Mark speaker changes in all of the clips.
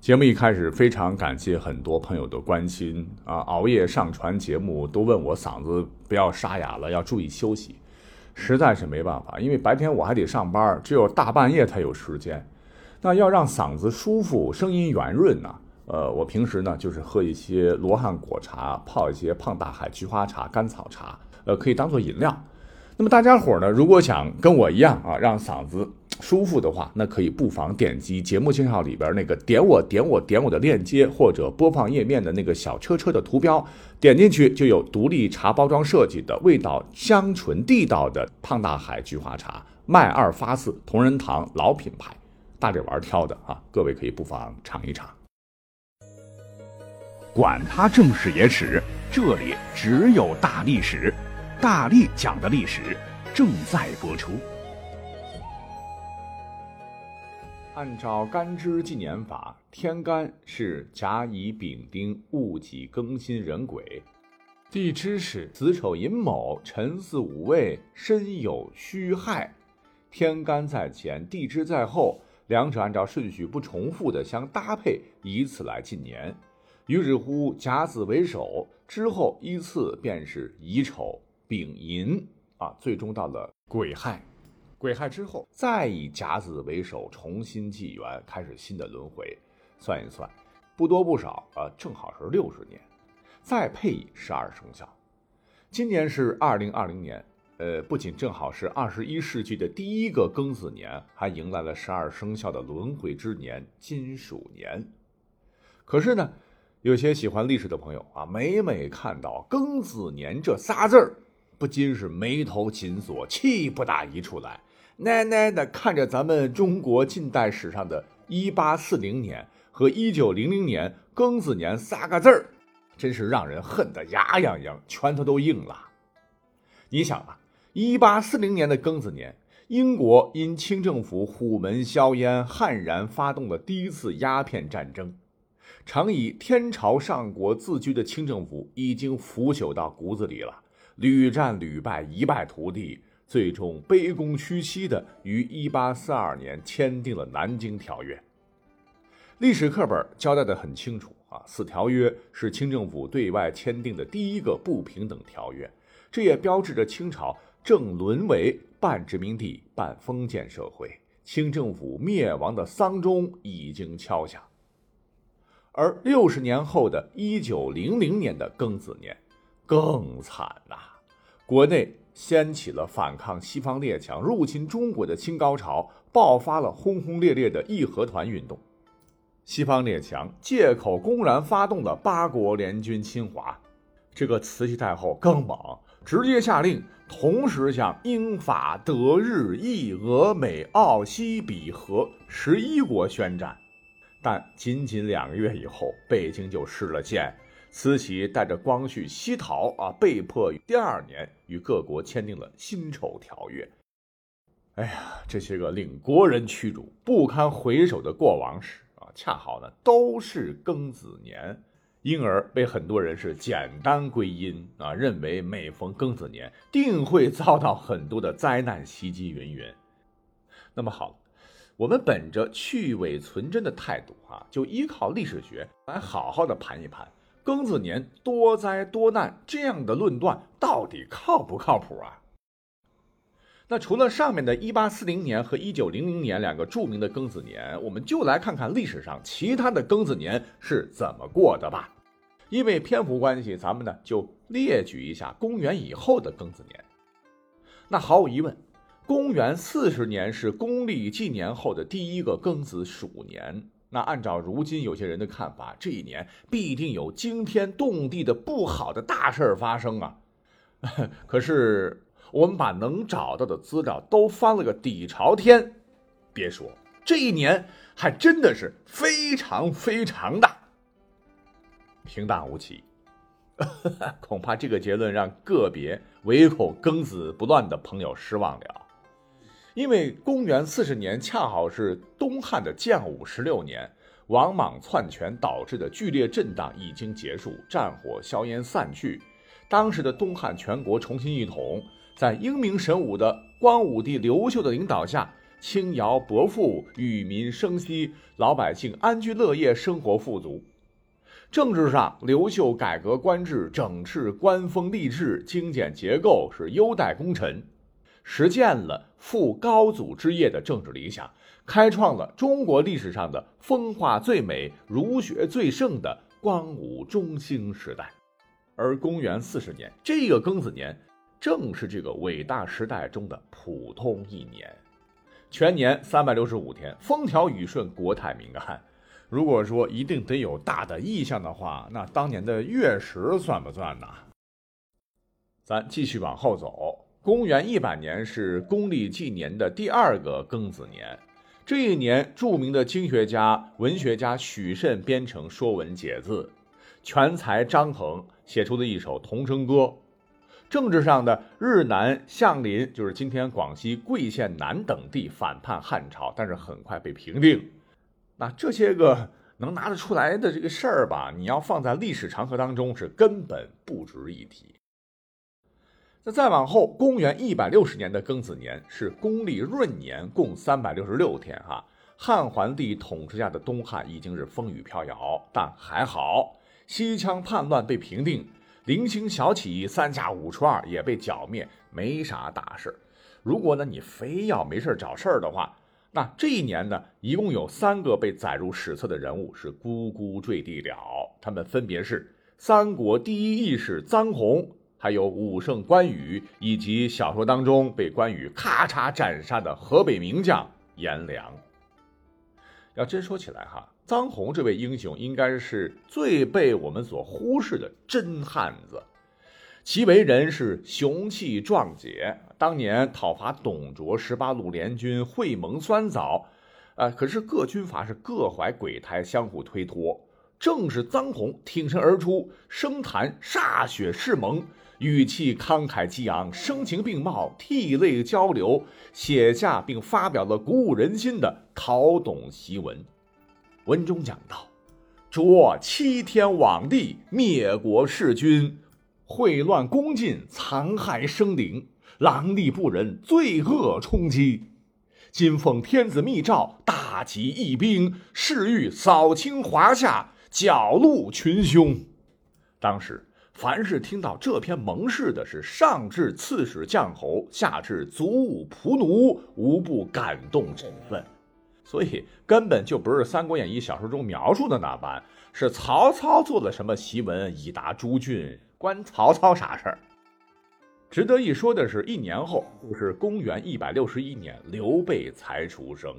Speaker 1: 节目一开始，非常感谢很多朋友的关心啊！熬夜上传节目，都问我嗓子不要沙哑了，要注意休息。实在是没办法，因为白天我还得上班，只有大半夜才有时间。那要让嗓子舒服，声音圆润呢？呃，我平时呢就是喝一些罗汉果茶，泡一些胖大海菊花茶、甘草茶，呃，可以当做饮料。那么大家伙呢，如果想跟我一样啊，让嗓子。舒服的话，那可以不妨点击节目介绍里边那个点我点我点我的链接，或者播放页面的那个小车车的图标，点进去就有独立茶包装设计的、味道香醇地道的胖大海菊花茶，麦二发四同仁堂老品牌，大力丸挑的啊，各位可以不妨尝一尝。
Speaker 2: 管他正史野史，这里只有大历史，大力讲的历史正在播出。
Speaker 1: 按照干支纪年法，天干是甲乙丙丁戊己庚辛壬癸，地支是子丑寅卯辰巳午未申酉戌亥。天干在前，地支在后，两者按照顺序不重复的相搭配，以此来纪年。于是乎，甲子为首，之后依次便是乙丑、丙寅啊，最终到了癸亥。癸亥之后，再以甲子为首，重新纪元，开始新的轮回。算一算，不多不少，呃，正好是六十年。再配以十二生肖，今年是二零二零年，呃，不仅正好是二十一世纪的第一个庚子年，还迎来了十二生肖的轮回之年金鼠年。可是呢，有些喜欢历史的朋友啊，每每看到庚子年这仨字儿，不禁是眉头紧锁，气不打一处来。奶奶的看着咱们中国近代史上的1840年和1900年庚子年仨个字儿，真是让人恨得牙痒痒，拳头都硬了。你想啊，1840年的庚子年，英国因清政府虎门销烟，悍然发动了第一次鸦片战争。常以天朝上国自居的清政府已经腐朽到骨子里了，屡战屡败，一败涂地。最终卑躬屈膝的于一八四二年签订了《南京条约》。历史课本交代的很清楚啊，此条约是清政府对外签订的第一个不平等条约，这也标志着清朝正沦为半殖民地半封建社会，清政府灭亡的丧钟已经敲响。而六十年后的一九零零年的庚子年，更惨呐，国内。掀起了反抗西方列强入侵中国的新高潮，爆发了轰轰烈烈的义和团运动。西方列强借口公然发动了八国联军侵华，这个慈禧太后更猛，直接下令同时向英法德日意俄美澳西比和十一国宣战。但仅仅两个月以后，北京就失了线。慈禧带着光绪西逃啊，被迫于第二年与各国签订了《辛丑条约》。哎呀，这些个令国人屈辱、不堪回首的过往史啊，恰好呢都是庚子年，因而被很多人是简单归因啊，认为每逢庚子年定会遭到很多的灾难袭击云云。那么好，我们本着去伪存真的态度啊，就依靠历史学来好好的盘一盘。庚子年多灾多难，这样的论断到底靠不靠谱啊？那除了上面的1840年和1900年两个著名的庚子年，我们就来看看历史上其他的庚子年是怎么过的吧。因为篇幅关系，咱们呢就列举一下公元以后的庚子年。那毫无疑问，公元40年是公历纪年后的第一个庚子鼠年。那按照如今有些人的看法，这一年必定有惊天动地的不好的大事儿发生啊！可是我们把能找到的资料都翻了个底朝天，别说这一年还真的是非常非常的平淡无奇。恐怕这个结论让个别唯恐庚子不乱的朋友失望了。因为公元四十年恰好是东汉的建武十六年，王莽篡权导致的剧烈震荡已经结束，战火硝烟散去，当时的东汉全国重新一统，在英明神武的光武帝刘秀的领导下，轻徭薄赋，与民生息，老百姓安居乐业，生活富足。政治上，刘秀改革官制，整治官风吏治，精简结构，是优待功臣，实践了复高祖之业的政治理想，开创了中国历史上的风化最美、儒学最盛的光武中兴时代。而公元四十年这个庚子年，正是这个伟大时代中的普通一年，全年三百六十五天，风调雨顺，国泰民安。如果说一定得有大的意象的话，那当年的月食算不算呢？咱继续往后走，公元一百年是公历纪年的第二个庚子年。这一年，著名的经学家、文学家许慎编成《说文解字》，全才张衡写出的一首童声歌。政治上的日南相邻，就是今天广西桂县南等地反叛汉朝，但是很快被平定。那这些个能拿得出来的这个事儿吧，你要放在历史长河当中是根本不值一提。那再往后，公元一百六十年的庚子年是公历闰年，共三百六十六天哈。汉桓帝统治下的东汉已经是风雨飘摇，但还好，西羌叛乱被平定，零星小起义三下五除二也被剿灭，没啥大事如果呢你非要没事找事儿的话，那这一年呢，一共有三个被载入史册的人物是咕咕坠地了。他们分别是三国第一义士臧洪，还有武圣关羽，以及小说当中被关羽咔嚓斩杀的河北名将颜良。要真说起来哈，臧洪这位英雄应该是最被我们所忽视的真汉子。其为人是雄气壮杰，当年讨伐董卓十八路联军，会盟酸枣，啊，可是各军阀是各怀鬼胎，相互推脱。正是臧洪挺身而出，声谈歃血誓盟，语气慷慨激昂，声情并茂，涕泪交流，写下并发表了鼓舞人心的讨董檄文。文中讲到：“着欺天罔地，灭国弑君。”秽乱宫禁，残害生灵，狼戾不仁，罪恶冲击。今奉天子密诏，大集义兵，誓欲扫清华夏，剿戮群凶。当时，凡是听到这篇盟誓的，是上至刺史将侯，下至族伍仆奴，无不感动振奋。所以，根本就不是《三国演义》小说中描述的那般，是曹操做了什么檄文以达诸郡。关曹操啥事儿？值得一说的是，一年后，就是公元一百六十一年，刘备才出生。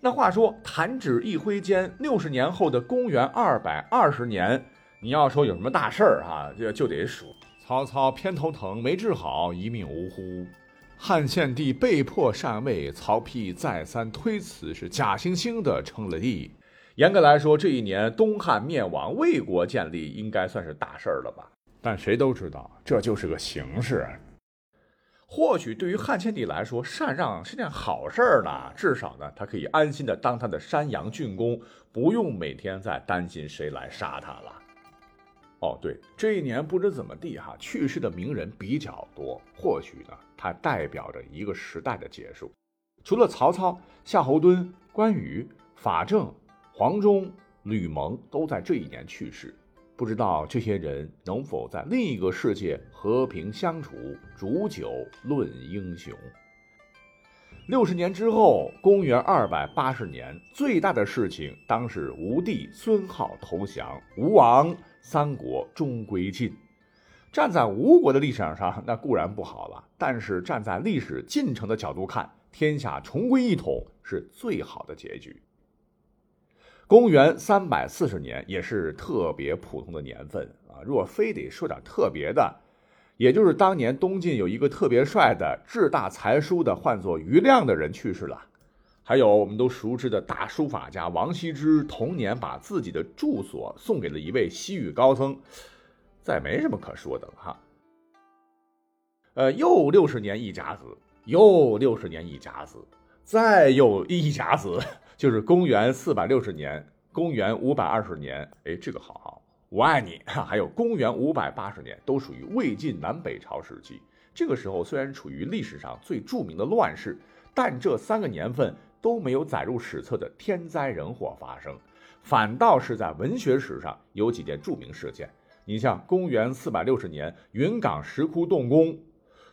Speaker 1: 那话说，弹指一挥间，六十年后的公元二百二十年，你要说有什么大事儿啊，就就得数曹操偏头疼没治好，一命呜呼；汉献帝被迫禅位，曹丕再三推辞，是假惺惺的称了帝。严格来说，这一年东汉灭亡，魏国建立，应该算是大事儿了吧？但谁都知道，这就是个形式。或许对于汉献帝来说，禅让是件好事儿呢，至少呢，他可以安心的当他的山阳郡公，不用每天再担心谁来杀他了。哦，对，这一年不知怎么地哈，去世的名人比较多，或许呢，它代表着一个时代的结束。除了曹操、夏侯惇、关羽、法正。黄忠、吕蒙都在这一年去世，不知道这些人能否在另一个世界和平相处，煮酒论英雄。六十年之后，公元二百八十年，最大的事情当是吴帝孙皓投降，吴王，三国终归晋。站在吴国的立场上，那固然不好了，但是站在历史进程的角度看，天下重归一统是最好的结局。公元三百四十年也是特别普通的年份啊！若非得说点特别的，也就是当年东晋有一个特别帅的志大才疏的，唤作余亮的人去世了。还有我们都熟知的大书法家王羲之，同年把自己的住所送给了一位西域高僧，再没什么可说的了哈。呃，又六十年一甲子，又六十年一甲子，再又一甲子。就是公元四百六十年，公元五百二十年，哎，这个好好，我爱你。还有公元五百八十年，都属于魏晋南北朝时期。这个时候虽然处于历史上最著名的乱世，但这三个年份都没有载入史册的天灾人祸发生，反倒是在文学史上有几件著名事件。你像公元四百六十年云冈石窟动工，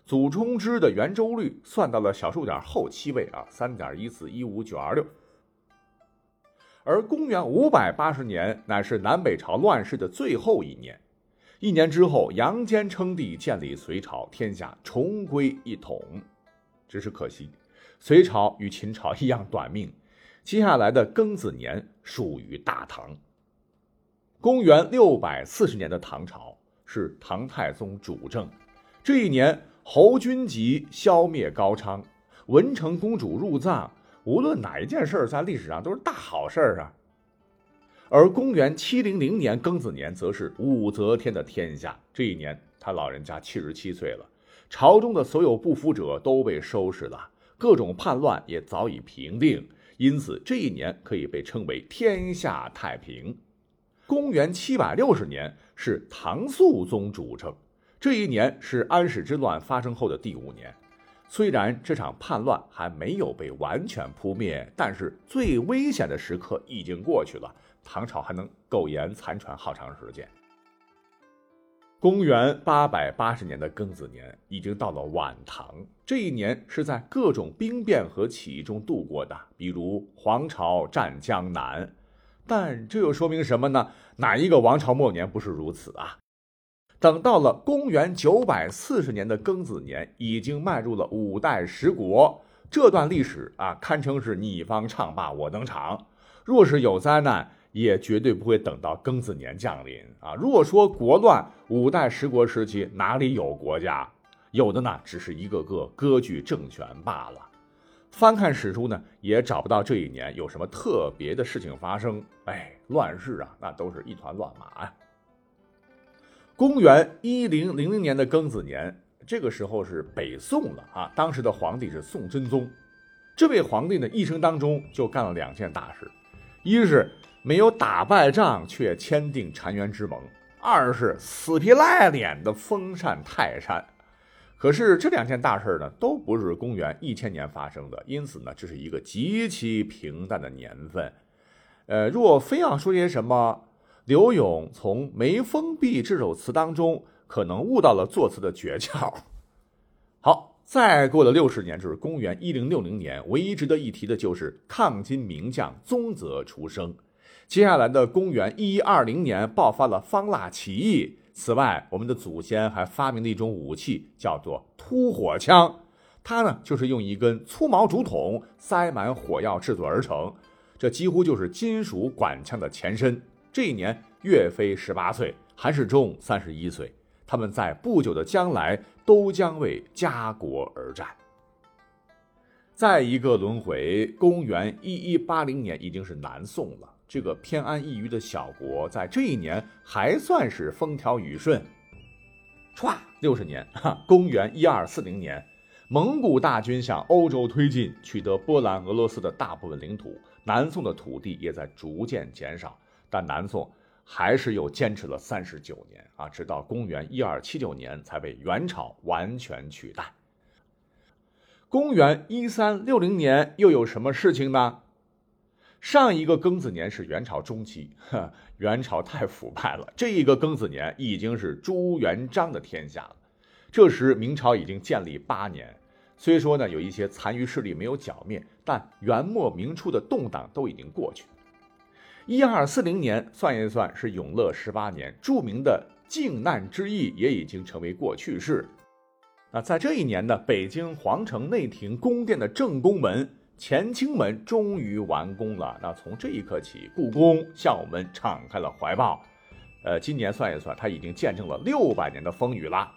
Speaker 1: 祖冲之的圆周率算到了小数点后七位啊，三点一四一五九二六。而公元五百八十年乃是南北朝乱世的最后一年，一年之后，杨坚称帝，建立隋朝，天下重归一统。只是可惜，隋朝与秦朝一样短命。接下来的庚子年属于大唐。公元六百四十年的唐朝是唐太宗主政，这一年侯君集消灭高昌，文成公主入藏。无论哪一件事儿，在历史上都是大好事儿啊。而公元七零零年庚子年，则是武则天的天下。这一年，他老人家七十七岁了，朝中的所有不服者都被收拾了，各种叛乱也早已平定，因此这一年可以被称为天下太平。公元七百六十年是唐肃宗主政，这一年是安史之乱发生后的第五年。虽然这场叛乱还没有被完全扑灭，但是最危险的时刻已经过去了。唐朝还能苟延残喘好长时间。公元八百八十年的庚子年已经到了晚唐，这一年是在各种兵变和起义中度过的，比如黄巢占江南。但这又说明什么呢？哪一个王朝末年不是如此啊？等到了公元九百四十年的庚子年，已经迈入了五代十国这段历史啊，堪称是你方唱罢我登场。若是有灾难，也绝对不会等到庚子年降临啊。如果说国乱，五代十国时期哪里有国家？有的呢，只是一个个割据政权罢了。翻看史书呢，也找不到这一年有什么特别的事情发生。哎，乱世啊，那都是一团乱麻呀。公元一零零零年的庚子年，这个时候是北宋了啊。当时的皇帝是宋真宗，这位皇帝呢一生当中就干了两件大事：一是没有打败仗却签订澶渊之盟；二是死皮赖脸的封禅泰山。可是这两件大事呢，都不是公元一千年发生的，因此呢，这是一个极其平淡的年份。呃，若非要说些什么。刘永从《眉峰壁》这首词当中，可能悟到了作词的诀窍。好，再过了六十年，就是公元一零六零年，唯一值得一提的就是抗金名将宗泽出生。接下来的公元一一二零年，爆发了方腊起义。此外，我们的祖先还发明了一种武器，叫做突火枪。它呢，就是用一根粗毛竹筒塞满火药制作而成，这几乎就是金属管枪的前身。这一年，岳飞十八岁，韩世忠三十一岁，他们在不久的将来都将为家国而战。再一个轮回，公元一一八零年已经是南宋了。这个偏安一隅的小国，在这一年还算是风调雨顺。歘，六十年，哈，公元一二四零年，蒙古大军向欧洲推进，取得波兰、俄罗斯的大部分领土，南宋的土地也在逐渐减少。但南宋还是又坚持了三十九年啊，直到公元一二七九年才被元朝完全取代。公元一三六零年又有什么事情呢？上一个庚子年是元朝中期，元朝太腐败了。这一个庚子年已经是朱元璋的天下了。这时明朝已经建立八年，虽说呢有一些残余势力没有剿灭，但元末明初的动荡都已经过去。一二四零年算一算是永乐十八年，著名的靖难之役也已经成为过去式。那在这一年呢，北京皇城内廷宫殿的正宫门乾清门终于完工了。那从这一刻起，故宫向我们敞开了怀抱。呃，今年算一算，它已经见证了六百年的风雨了。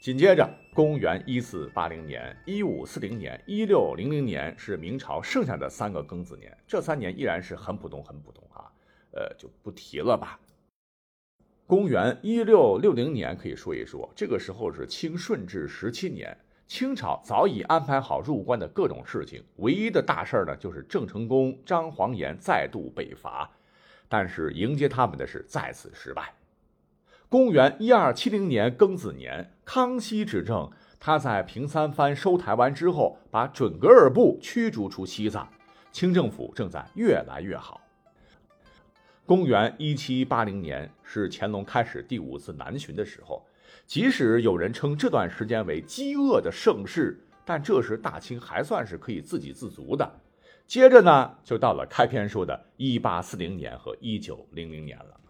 Speaker 1: 紧接着，公元一四八零年、一五四零年、一六零零年是明朝剩下的三个庚子年，这三年依然是很普通、很普通啊，呃，就不提了吧。公元一六六零年可以说一说，这个时候是清顺治十七年，清朝早已安排好入关的各种事情，唯一的大事儿呢，就是郑成功、张煌言再度北伐，但是迎接他们的是再次失败。公元一二七零年庚子年，康熙执政，他在平三藩收台湾之后，把准噶尔部驱逐出西藏，清政府正在越来越好。公元一七八零年是乾隆开始第五次南巡的时候，即使有人称这段时间为饥饿的盛世，但这时大清还算是可以自给自足的。接着呢，就到了开篇说的1840年和1900年了。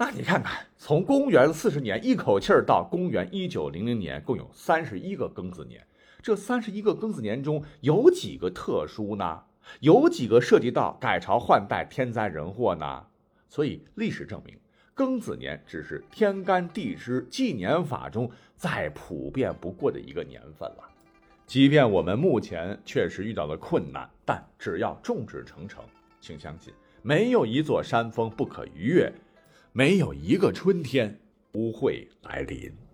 Speaker 1: 那你看看，从公元四十年一口气儿到公元1900年，共有三十一个庚子年。这三十一个庚子年中有几个特殊呢？有几个涉及到改朝换代、天灾人祸呢？所以历史证明，庚子年只是天干地支纪年法中再普遍不过的一个年份了。即便我们目前确实遇到了困难，但只要众志成城，请相信，没有一座山峰不可逾越，没有一个春天不会来临。